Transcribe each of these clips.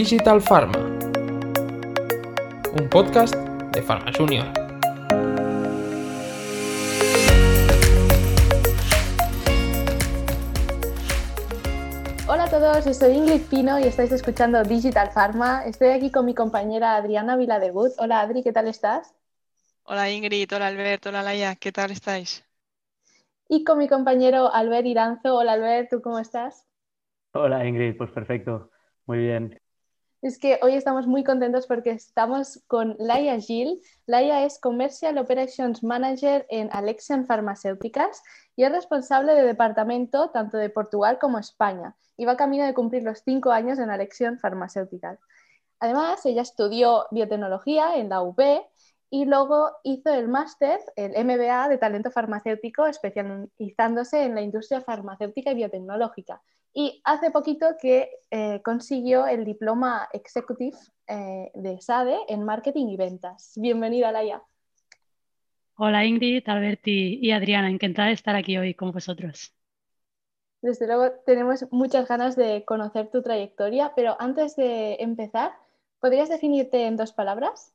Digital Pharma, un podcast de Pharma Junior. Hola a todos, soy Ingrid Pino y estáis escuchando Digital Pharma. Estoy aquí con mi compañera Adriana Viladegut. Hola Adri, ¿qué tal estás? Hola Ingrid, hola Alberto, hola Laia, ¿qué tal estáis? Y con mi compañero Albert Iranzo. Hola Albert, ¿tú cómo estás? Hola Ingrid, pues perfecto, muy bien. Es que hoy estamos muy contentos porque estamos con Laia Gil. Laia es Commercial Operations Manager en Alexion Farmacéuticas y es responsable de departamento tanto de Portugal como España y va camino de cumplir los cinco años en Alexion Farmacéuticas. Además, ella estudió biotecnología en la UB y luego hizo el máster, el MBA de talento farmacéutico, especializándose en la industria farmacéutica y biotecnológica. Y hace poquito que eh, consiguió el diploma Executive eh, de SADE en marketing y ventas. Bienvenida, Laia. Hola Ingrid, Alberti y Adriana, encantada de estar aquí hoy con vosotros. Desde luego tenemos muchas ganas de conocer tu trayectoria, pero antes de empezar, ¿podrías definirte en dos palabras?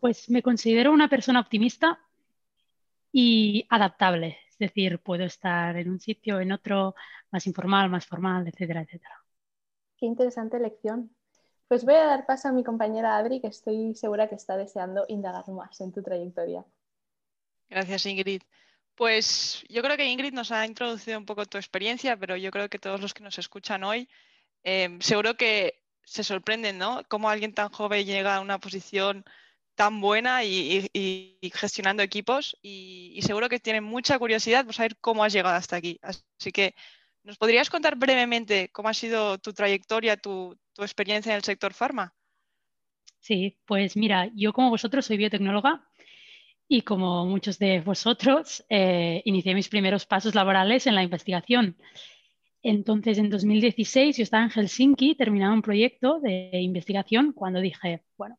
Pues me considero una persona optimista y adaptable. Es decir, puedo estar en un sitio, en otro, más informal, más formal, etcétera, etcétera. Qué interesante lección. Pues voy a dar paso a mi compañera Adri, que estoy segura que está deseando indagar más en tu trayectoria. Gracias, Ingrid. Pues yo creo que Ingrid nos ha introducido un poco tu experiencia, pero yo creo que todos los que nos escuchan hoy eh, seguro que se sorprenden, ¿no? Cómo alguien tan joven llega a una posición tan buena y, gestionando equipos y, seguro que tienen mucha curiosidad por saber cómo has llegado hasta aquí. Así que, ¿nos podrías contar brevemente cómo ha sido tu trayectoria, tu, experiencia en el sector farma? Sí, pues mira, yo como vosotros soy biotecnóloga y como muchos de vosotros, eh, inicié mis primeros pasos laborales en la investigación. Entonces, en 2016 yo estaba en Helsinki, terminaba un proyecto de investigación cuando dije, bueno,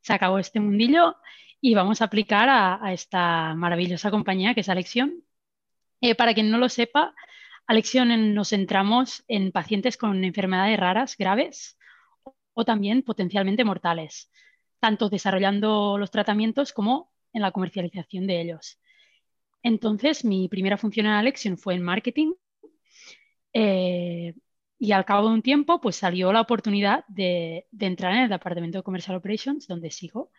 se acabó este mundillo y vamos a aplicar a, esta maravillosa compañía que es Alexion. Eh, para quien no lo sepa, Alexion nos centramos en pacientes con enfermedades raras, graves o también potencialmente mortales, tanto desarrollando los tratamientos como en la comercialización de ellos. Entonces, mi primera función en Alexion fue en marketing. Eh, y al cabo de un tiempo, pues salió la oportunidad de, entrar en el departamento de Commercial Operations, donde sigo.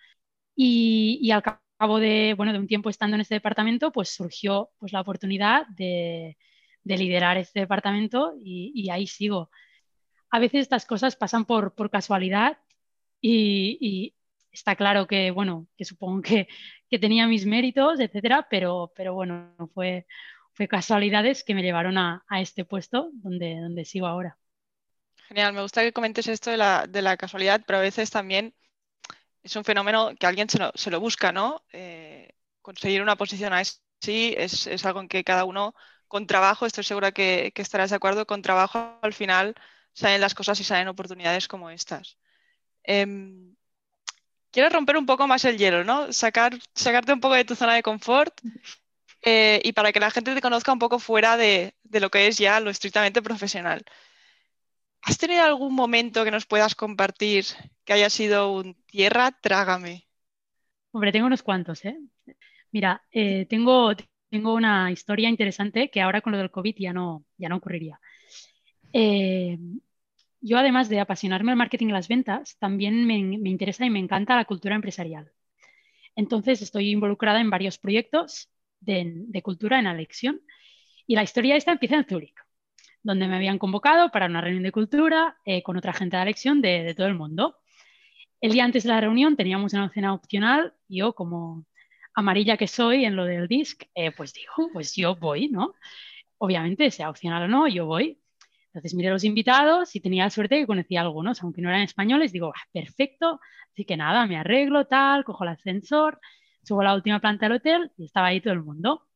Y, al cabo de, bueno, de un tiempo estando en este departamento, pues surgió pues, la oportunidad de, liderar este departamento y, ahí sigo. A veces estas cosas pasan por, casualidad y, está claro que, bueno, que supongo que, tenía mis méritos, etcétera, pero, pero bueno, fue, fue casualidades que me llevaron a, este puesto donde, donde sigo ahora. Genial, me gusta que comentes esto de la, casualidad, pero a veces también es un fenómeno que alguien se lo, busca, ¿no? Eh, conseguir una posición así es, algo en que cada uno, con trabajo, estoy segura que, estarás de acuerdo, con trabajo al final salen las cosas y salen oportunidades como estas. Em, quiero romper un poco más el hielo, ¿no? Sacar, sacarte un poco de tu zona de confort eh, y para que la gente te conozca un poco fuera de, lo que es ya lo estrictamente profesional. ¿Has tenido algún momento que nos puedas compartir que haya sido un tierra, trágame? Hombre, tengo unos cuantos, ¿eh? Mira, eh, tengo, tengo una historia interesante que ahora con lo del COVID ya no, ya no ocurriría. Eh, yo, además de apasionarme al marketing y las ventas, también me, me, interesa y me encanta la cultura empresarial. Entonces, estoy involucrada en varios proyectos de, cultura en Alexion. Y la historia esta empieza en Zúrich, donde me habían convocado para una reunión de cultura eh, con otra gente de Alexion de, todo el mundo. El día antes de la reunión teníamos una cena opcional. Yo, como amarilla que soy en lo del DISC, eh, pues digo, pues yo voy, ¿no? Obviamente, sea opcional o no, yo voy. Entonces miré a los invitados y tenía la suerte que conocía a algunos, aunque no eran españoles, digo, ah, perfecto, así que nada, me arreglo, tal, cojo el ascensor, subo a la última planta del hotel y estaba ahí todo el mundo.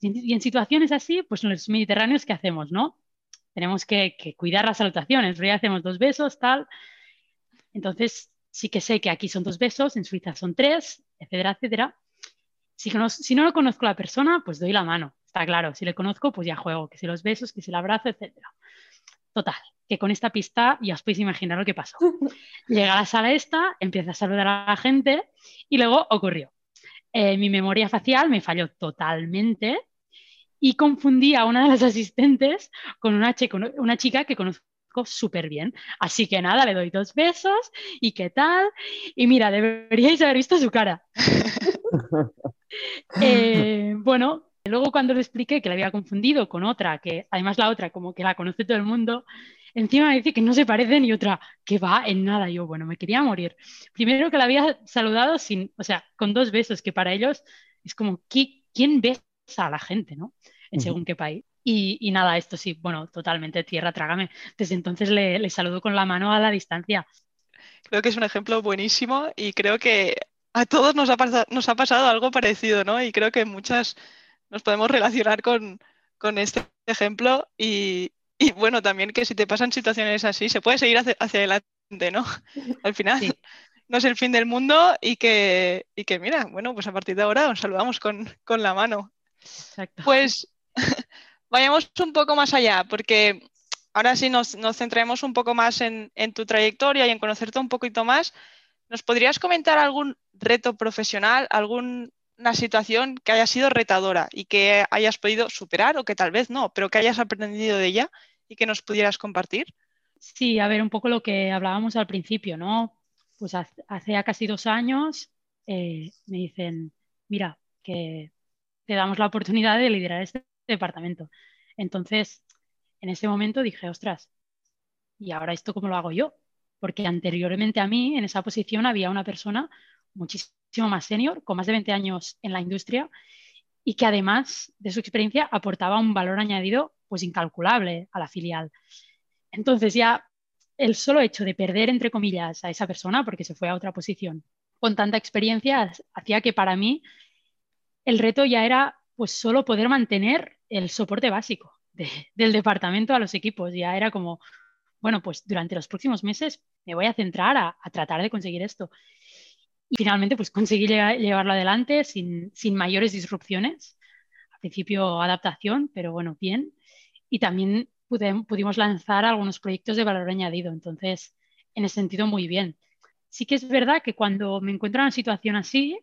Y en situaciones así, pues en los mediterráneos, ¿qué hacemos, no? Tenemos que, cuidar las salutaciones, ya hacemos dos besos, tal. Entonces, sí que sé que aquí son dos besos, en Suiza son tres, etcétera, etcétera. Si no, si no lo conozco a la persona, pues doy la mano, está claro. Si le conozco, pues ya juego, que si los besos, que si el abrazo, etcétera. Total, que con esta pista ya os podéis imaginar lo que pasó. Llega a la sala esta, empieza a saludar a la gente y luego ocurrió. Eh, mi memoria facial me falló totalmente y confundí a una de las asistentes con una, una chica que conozco súper bien. Así que nada, le doy dos besos y qué tal. Y mira, deberíais haber visto su cara. Eh, bueno, luego cuando le expliqué que la había confundido con otra, que además la otra como que la conoce todo el mundo, encima me dice que no se parecen y otra que va en nada. Yo, bueno, me quería morir. Primero que la había saludado sin, o sea, con dos besos, que para ellos es como, ¿quién besa a la gente, no? En según qué país. Y, nada, esto sí, bueno, totalmente tierra, trágame. Desde entonces le, saludo con la mano a la distancia. Creo que es un ejemplo buenísimo y creo que a todos nos ha, pasado, nos ha pasado algo parecido, ¿no? Y creo que muchas nos podemos relacionar con, este ejemplo y, bueno, también que si te pasan situaciones así, se puede seguir hacia, adelante, ¿no? Al final no es el fin del mundo y que, y que, mira, bueno, pues a partir de ahora nos saludamos con, con la mano. Exacto. Pues vayamos un poco más allá, porque ahora sí nos, centremos un poco más en, tu trayectoria y en conocerte un poquito más. ¿Nos podrías comentar algún reto profesional, alguna situación que haya sido retadora y que hayas podido superar o que tal vez no, pero que hayas aprendido de ella y que nos pudieras compartir? Sí, a ver, un poco lo que hablábamos al principio, ¿no? Pues hace ya casi dos años eh, me dicen, mira, que te damos la oportunidad de liderar este departamento. Entonces, en ese momento dije, ostras, ¿y ahora esto cómo lo hago yo? Porque anteriormente a mí, en esa posición, había una persona muchísimo más senior, con más de 20 años en la industria, y que además de su experiencia aportaba un valor añadido pues incalculable a la filial. Entonces ya el solo hecho de perder, entre comillas, a esa persona, porque se fue a otra posición, con tanta experiencia, hacía que para mí el reto ya era pues solo poder mantener el soporte básico del departamento a los equipos. Ya era como, bueno, pues durante los próximos meses me voy a centrar a, tratar de conseguir esto. Y finalmente, pues conseguí llevarlo adelante sin, mayores disrupciones. Al principio adaptación, pero bueno, bien. Y también pudimos lanzar algunos proyectos de valor añadido. Entonces, en ese sentido, muy bien. Sí que es verdad que cuando me encuentro en una situación así,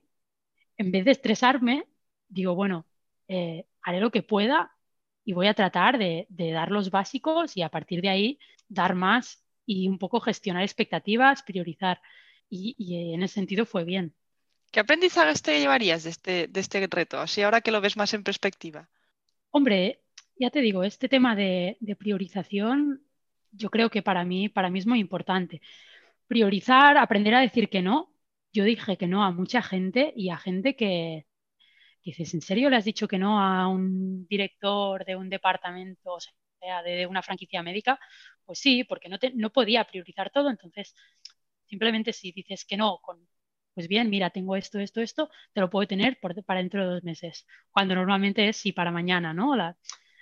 en vez de estresarme, digo, bueno, eh, haré lo que pueda y voy a tratar de, dar los básicos y a partir de ahí dar más y un poco gestionar expectativas, priorizar. Y, en ese sentido fue bien. ¿Qué aprendizajes te llevarías de este, de este reto, así ahora que lo ves más en perspectiva? Hombre, ya te digo, este tema de, de, priorización yo creo que para mí, para mí es muy importante. Priorizar, aprender a decir que no. Yo dije que no a mucha gente y a gente que, dices, ¿en serio le has dicho que no a un director de un departamento, o sea, de, una franquicia médica? Pues sí, porque no, no podía priorizar todo, entonces simplemente si dices que no, pues bien, mira, tengo esto, esto, esto, te lo puedo tener para dentro de dos meses, cuando normalmente es sí para mañana, ¿no? La,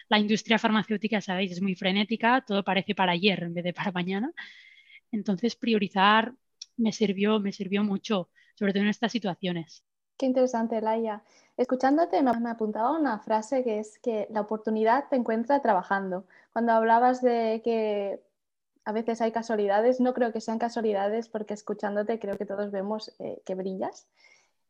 la industria farmacéutica, sabéis, es muy frenética, todo parece para ayer en vez de para mañana. Entonces, priorizar me sirvió, me sirvió mucho, sobre todo en estas situaciones. Qué interesante, Laia. Escuchándote me, apuntaba una frase que es que la oportunidad te encuentra trabajando. Cuando hablabas de que a veces hay casualidades, no creo que sean casualidades porque escuchándote creo que todos vemos eh, que brillas.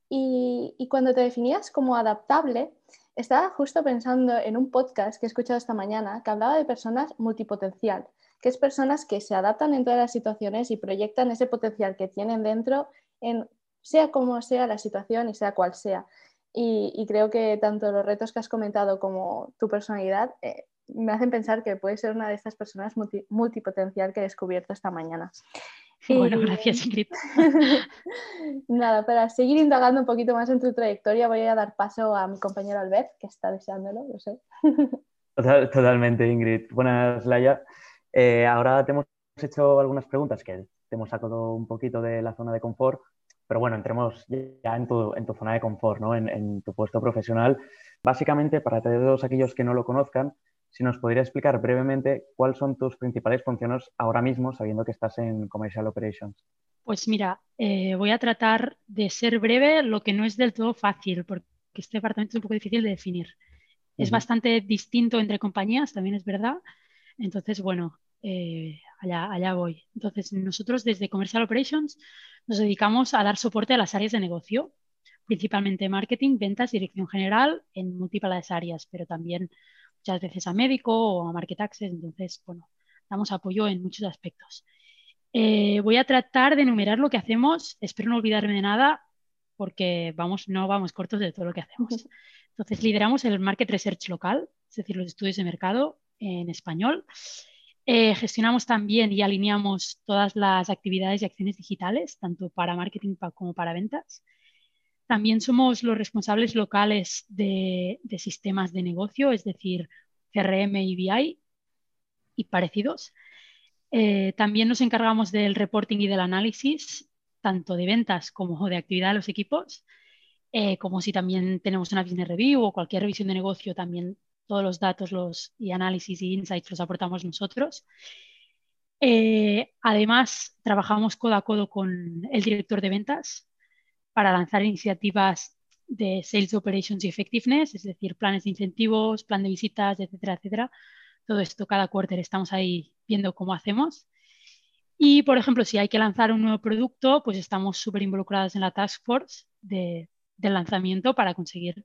Y, y, cuando te definías como adaptable, estaba justo pensando en un podcast que he escuchado esta mañana que hablaba de personas multipotencial, que es personas que se adaptan en todas las situaciones y proyectan ese potencial que tienen dentro en sea como sea la situación y sea cual sea. Y, creo que tanto los retos que has comentado como tu personalidad eh, me hacen pensar que puedes ser una de estas personas multipotencial que he descubierto esta mañana. Bueno, gracias Ingrid. Nada, para seguir indagando un poquito más en tu trayectoria voy a dar paso a mi compañero Albert, que está deseándolo, lo sé. Totalmente, Ingrid. Buenas, Laia. Eh, ahora te hemos hecho algunas preguntas que te hemos sacado un poquito de la zona de confort pero bueno, entremos ya en tu, en tu zona de confort, ¿no? en, tu puesto profesional. Básicamente, para todos aquellos que no lo conozcan, si nos podría explicar brevemente cuáles son tus principales funciones ahora mismo, sabiendo que estás en Commercial Operations. Pues mira, eh, voy a tratar de ser breve, lo que no es del todo fácil, porque este departamento es un poco difícil de definir. Es bastante distinto entre compañías, también es verdad. Entonces, bueno, eh, allá, allá voy. Entonces, nosotros desde Commercial Operations nos dedicamos a dar soporte a las áreas de negocio, principalmente marketing, ventas, dirección general, en múltiples áreas, pero también muchas veces a médico o a market access. Entonces, bueno, damos apoyo en muchos aspectos. Eh, voy a tratar de enumerar lo que hacemos. Espero no olvidarme de nada porque vamos, no vamos cortos de todo lo que hacemos. Entonces, lideramos el market research local, es decir, los estudios de mercado en español. Eh, gestionamos también y alineamos todas las actividades y acciones digitales, tanto para marketing como para ventas. También somos los responsables locales de, sistemas de negocio, es decir, CRM y BI y parecidos. Eh, también nos encargamos del reporting y del análisis, tanto de ventas como de actividad de los equipos. Eh, como si también tenemos una business review o cualquier revisión de negocio, también todos los datos los, y análisis y insights los aportamos nosotros. Eh, además, trabajamos codo a codo con el director de ventas para lanzar iniciativas de Sales Operations y Effectiveness, es decir, planes de incentivos, plan de visitas, etcétera, etcétera. Todo esto cada quarter estamos ahí viendo cómo hacemos. Y, por ejemplo, si hay que lanzar un nuevo producto, pues estamos súper involucrados en la task force de, del lanzamiento para conseguir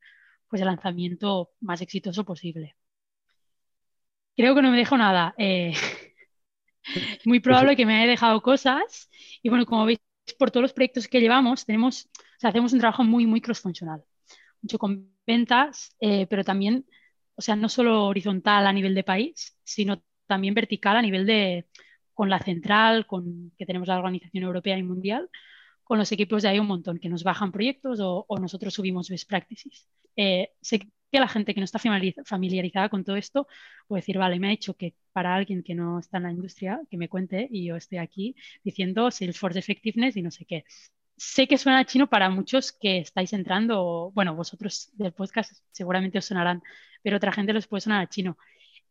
pues, el lanzamiento más exitoso posible. Creo que no me dejo nada. Eh, muy probable que me haya dejado cosas. Y bueno, como veis, por todos los proyectos que llevamos, tenemos, hacemos un trabajo muy, muy cross-funcional. Mucho con ventas, eh, pero también, o sea, no solo horizontal a nivel de país, sino también vertical a nivel de, con la central, con que tenemos la organización europea y mundial, con los equipos de ahí un montón, que nos bajan proyectos o, nosotros subimos best practices. Eh, sé que la gente que no está familiarizada con todo esto puede decir, vale, me ha dicho que para alguien que no está en la industria, que me cuente y yo estoy aquí diciendo Salesforce Effectiveness y no sé qué. Sé que suena chino para muchos que estáis entrando, bueno, vosotros del podcast seguramente os sonarán, pero otra gente les puede sonar a chino.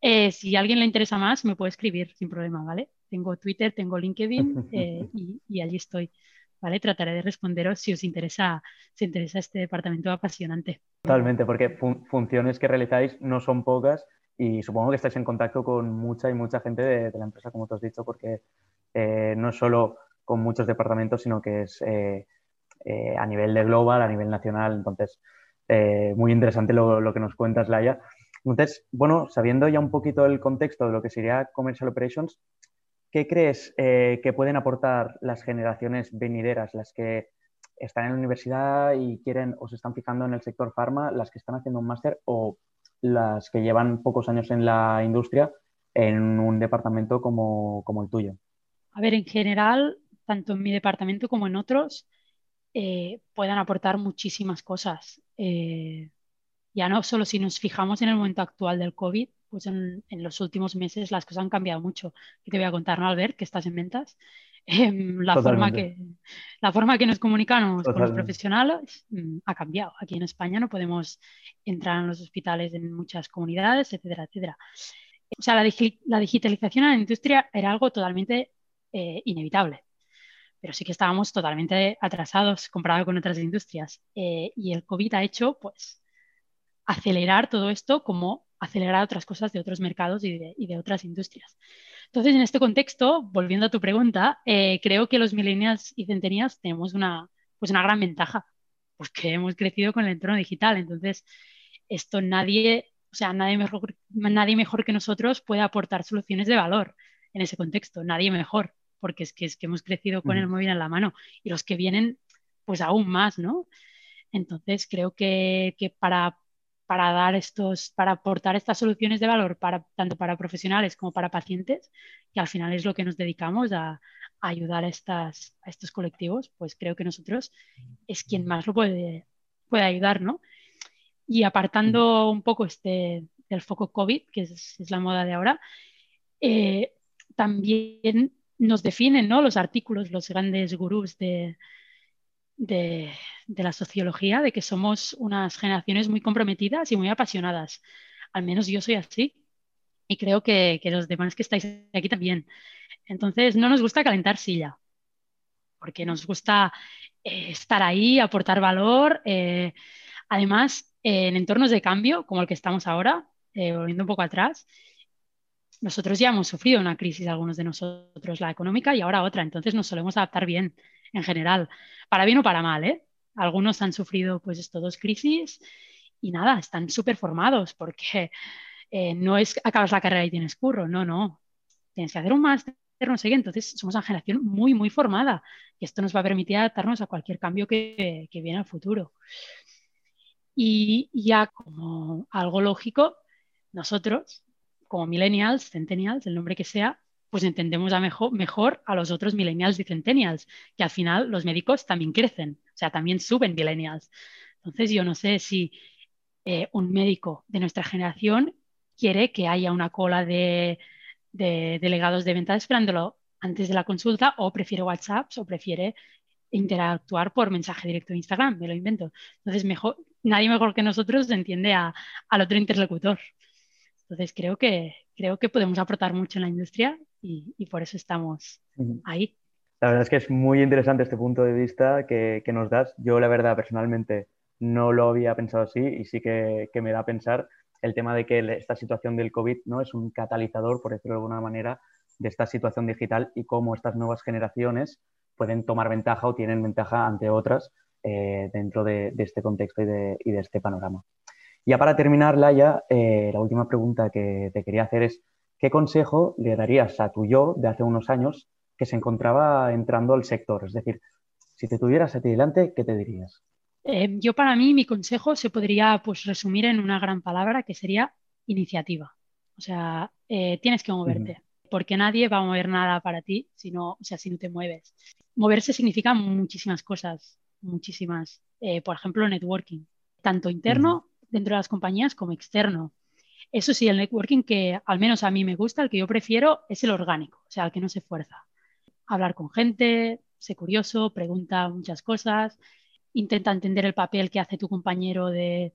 Eh, si a alguien le interesa más, me puede escribir sin problema, ¿vale? Tengo Twitter, tengo LinkedIn eh, y allí estoy. ¿Vale? Trataré de responderos si os interesa, si interesa este departamento apasionante. Totalmente, porque funciones que realizáis no son pocas y supongo que estáis en contacto con mucha y mucha gente de, la empresa, como te has dicho, porque eh, no solo con muchos departamentos, sino que es eh, eh, a nivel de global, a nivel nacional. Entonces, muy interesante lo, lo, que nos cuentas, Laia. Entonces, bueno, sabiendo ya un poquito el contexto de lo que sería Commercial Operations, ¿qué crees eh, que pueden aportar las generaciones venideras, las que están en la universidad y quieren o se están fijando en el sector farma, las que están haciendo un máster o las que llevan pocos años en la industria en un departamento como, el tuyo? A ver, en general, tanto en mi departamento como en otros, eh, puedan aportar muchísimas cosas. Eh, ya no solo si nos fijamos en el momento actual del COVID, pues en, los últimos meses las cosas han cambiado mucho. Y te voy a contar, ¿no, Albert, que estás en ventas? Em, la, forma que, la forma que nos comunicamos con los profesionales mm, ha cambiado. Aquí en España no podemos entrar en los hospitales en muchas comunidades, etcétera, etcétera. O sea, la, digitalización en la industria era algo totalmente eh, inevitable pero sí que estábamos totalmente atrasados comparado con otras industrias. Eh, y el COVID ha hecho, pues, acelerar todo esto como acelerar otras cosas de otros mercados y de, otras industrias. Entonces, en este contexto, volviendo a tu pregunta, eh, creo que los millennials y centenias tenemos una, pues una gran ventaja, porque hemos crecido con el entorno digital. Entonces, esto nadie, o sea, nadie mejor, nadie mejor que nosotros puede aportar soluciones de valor en ese contexto, nadie mejor, porque es que, es que hemos crecido con el móvil en la mano y los que vienen, pues aún más, ¿no? Entonces, creo que, que para para dar estos, para aportar estas soluciones de valor para, tanto para profesionales como para pacientes, que al final es lo que nos dedicamos a, ayudar a, estas, a estos colectivos, pues creo que nosotros es quien más lo puede, puede ayudar, ¿no? Y apartando un poco este del foco COVID, que es, la moda de ahora, eh, también nos definen ¿no? los artículos, los grandes gurús de, de, la sociología, de que somos unas generaciones muy comprometidas y muy apasionadas. Al menos yo soy así y creo que, los demás que estáis aquí también. Entonces, no nos gusta calentar silla, porque nos gusta eh, estar ahí, aportar valor. Eh, además, en entornos de cambio, como el que estamos ahora, eh, volviendo un poco atrás, nosotros ya hemos sufrido una crisis, algunos de nosotros, la económica y ahora otra, entonces nos solemos adaptar bien en general, para bien o para mal, ¿eh? Algunos han sufrido pues estos dos crisis y nada, están súper formados porque eh, no es acabas la carrera y tienes curro, no, no, tienes que hacer un máster, no sé qué, entonces somos una generación muy, muy formada y esto nos va a permitir adaptarnos a cualquier cambio que, que viene al futuro. Y ya como algo lógico, nosotros, como millennials, centennials, el nombre que sea, pues entendemos a mejor, a los otros millennials y centennials, que al final los médicos también crecen, o sea, también suben millennials. Entonces yo no sé si eh, un médico de nuestra generación quiere que haya una cola de, de delegados de venta esperándolo antes de la consulta o prefiere WhatsApp o prefiere interactuar por mensaje directo de Instagram, me lo invento. Entonces, mejor, nadie mejor que nosotros entiende a, al otro interlocutor. Entonces, creo que, creo que podemos aportar mucho en la industria y, y por eso estamos ahí. La verdad es que es muy interesante este punto de vista que, que, nos das. Yo, la verdad, personalmente no lo había pensado así y sí que, que me da a pensar el tema de que esta situación del COVID ¿no? es un catalizador, por decirlo de alguna manera, de esta situación digital y cómo estas nuevas generaciones pueden tomar ventaja o tienen ventaja ante otras eh, dentro de, de, este contexto y de, y de, este panorama. Ya para terminar, Laia, eh, la última pregunta que te quería hacer es, ¿qué consejo le darías a tu yo de hace unos años que se encontraba entrando al sector? Es decir, si te tuvieras a ti delante, ¿qué te dirías? Eh, yo para mí mi consejo se podría pues, resumir en una gran palabra que sería iniciativa. O sea, eh, tienes que moverte, uh -huh. porque nadie va a mover nada para ti si no, o sea, si no te mueves. Moverse significa muchísimas cosas, muchísimas. Eh, por ejemplo, networking, tanto interno uh -huh. dentro de las compañías como externo. Eso sí, el networking que al menos a mí me gusta, el que yo prefiero, es el orgánico, o sea, el que no se fuerza. Hablar con gente, sé curioso, pregunta muchas cosas, intenta entender el papel que hace tu compañero de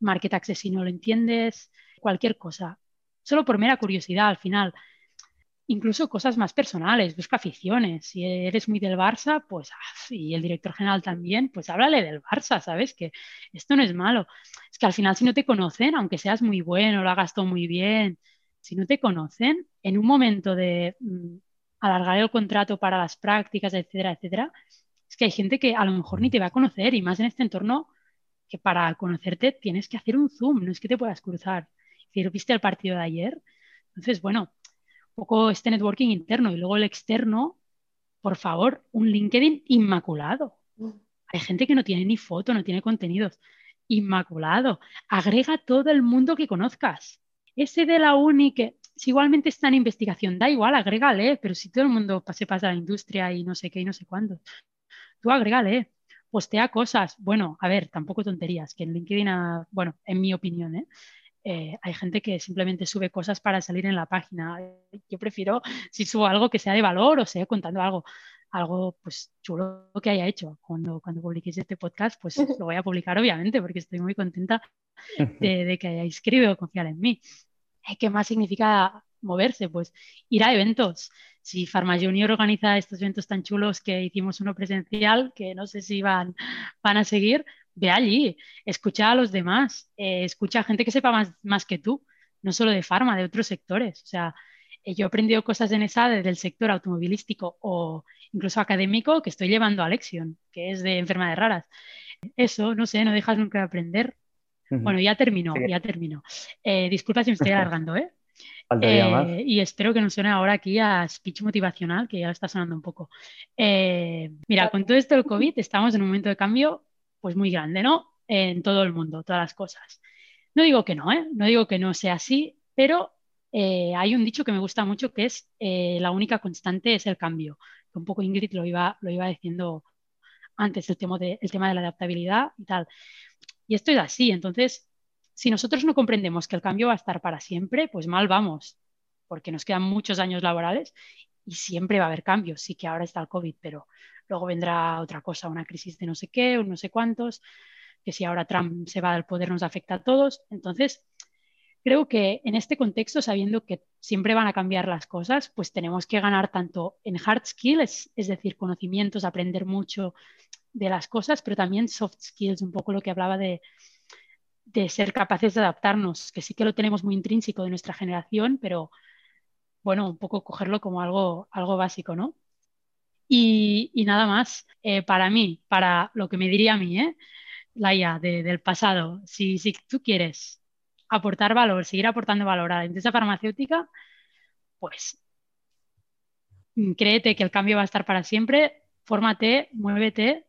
market access si no lo entiendes, cualquier cosa. Solo por mera curiosidad al final. Incluso cosas más personales, busca aficiones. Si eres muy del Barça, pues, y el director general también, pues háblale del Barça, ¿sabes? Que esto no es malo. Es que al final si no te conocen, aunque seas muy bueno, lo hagas todo muy bien, si no te conocen, en un momento de mm, alargar el contrato para las prácticas, etcétera, etcétera, es que hay gente que a lo mejor ni te va a conocer y más en este entorno que para conocerte tienes que hacer un zoom, no es que te puedas cruzar. Si viste el partido de ayer, entonces, bueno, poco este networking interno y luego el externo, por favor, un LinkedIn inmaculado. Hay gente que no tiene ni foto, no tiene contenidos. Inmaculado. Agrega todo el mundo que conozcas. Ese de la uni que si igualmente está en investigación, da igual, agrégale, pero si todo el mundo se pasa a la industria y no sé qué y no sé cuándo, tú agrégale, postea cosas. Bueno, a ver, tampoco tonterías, que en LinkedIn, bueno, en mi opinión, ¿eh? Eh, hay gente que simplemente sube cosas para salir en la página. Yo prefiero, si subo algo que sea de valor o sea contando algo, algo pues chulo que haya hecho. Cuando, cuando publiquéis este podcast, pues lo voy a publicar obviamente porque estoy muy contenta de, de que hayáis escrito o confiar en mí. ¿Qué más significa moverse? Pues ir a eventos. Si Pharma Junior organiza estos eventos tan chulos que hicimos uno presencial, que no sé si van, van a seguir, ve allí, escucha a los demás, eh, escucha a gente que sepa más, más que tú, no solo de farma, de otros sectores. O sea, eh, yo he aprendido cosas en esa desde el sector automovilístico o incluso académico que estoy llevando a Lexion, que es de enfermedades raras. Eso, no sé, no dejas nunca de aprender. Uh -huh. Bueno, ya terminó, sí. ya terminó. Eh, disculpa si me estoy alargando, ¿eh? Eh, y espero que no suene ahora aquí a speech motivacional, que ya está sonando un poco. Eh, mira, con todo esto del COVID estamos en un momento de cambio pues muy grande, ¿no? En todo el mundo, todas las cosas. No digo que no, ¿eh? No digo que no sea así, pero eh, hay un dicho que me gusta mucho que es eh, la única constante es el cambio. Un poco Ingrid lo iba, lo iba diciendo antes, el tema, de, el tema de la adaptabilidad y tal. Y esto es así, entonces si nosotros no comprendemos que el cambio va a estar para siempre, pues mal vamos, porque nos quedan muchos años laborales y siempre va a haber cambios. Sí que ahora está el COVID, pero luego vendrá otra cosa, una crisis de no sé qué, o no sé cuántos, que si ahora Trump se va del poder nos afecta a todos. Entonces, creo que en este contexto, sabiendo que siempre van a cambiar las cosas, pues tenemos que ganar tanto en hard skills, es decir, conocimientos, aprender mucho de las cosas, pero también soft skills, un poco lo que hablaba de de ser capaces de adaptarnos, que sí que lo tenemos muy intrínseco de nuestra generación, pero bueno, un poco cogerlo como algo, algo básico, ¿no? Y, nada más, eh, para mí, para lo que me diría a mí, ¿eh? Laia, del pasado, si, si tú quieres aportar valor, seguir aportando valor a la industria farmacéutica, pues mm, créete que el cambio va a estar para siempre, fórmate, muévete,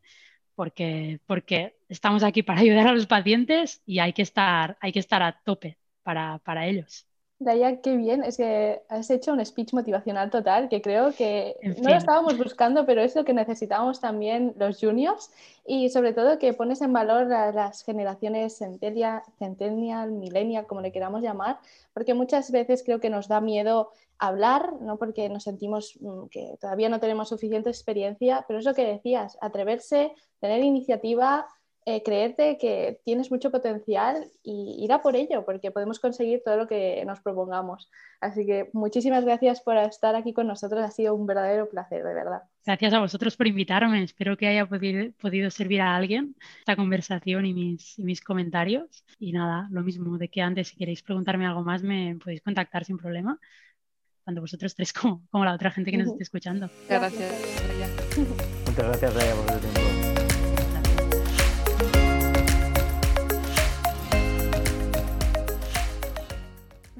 porque, porque estamos aquí para ayudar a los pacientes y hay que estar, hay que estar a tope para, para ellos. Daya, qué bien, es que has hecho un speech motivacional total que creo que no lo estábamos buscando, pero es lo que necesitamos también los juniors. Y sobre todo que pones en valor a las generaciones centennial, centennial, millennial, como le queramos llamar, porque muchas veces creo que nos da miedo hablar, no porque nos sentimos mm, que todavía no tenemos suficiente experiencia, pero es lo que decías, atreverse, tener iniciativa, eh, creerte que tienes mucho potencial y ir a por ello, porque podemos conseguir todo lo que nos propongamos. Así que muchísimas gracias por estar aquí con nosotros, ha sido un verdadero placer, de verdad. Gracias a vosotros por invitarme, espero que haya podido, servir a alguien esta conversación y mis, y mis comentarios. Y nada, lo mismo de que antes, si queréis preguntarme algo más, me podéis contactar sin problema tanto vosotros tres como, como la otra gente que nos esté escuchando. Muchas gracias. Muchas gracias, Raya, por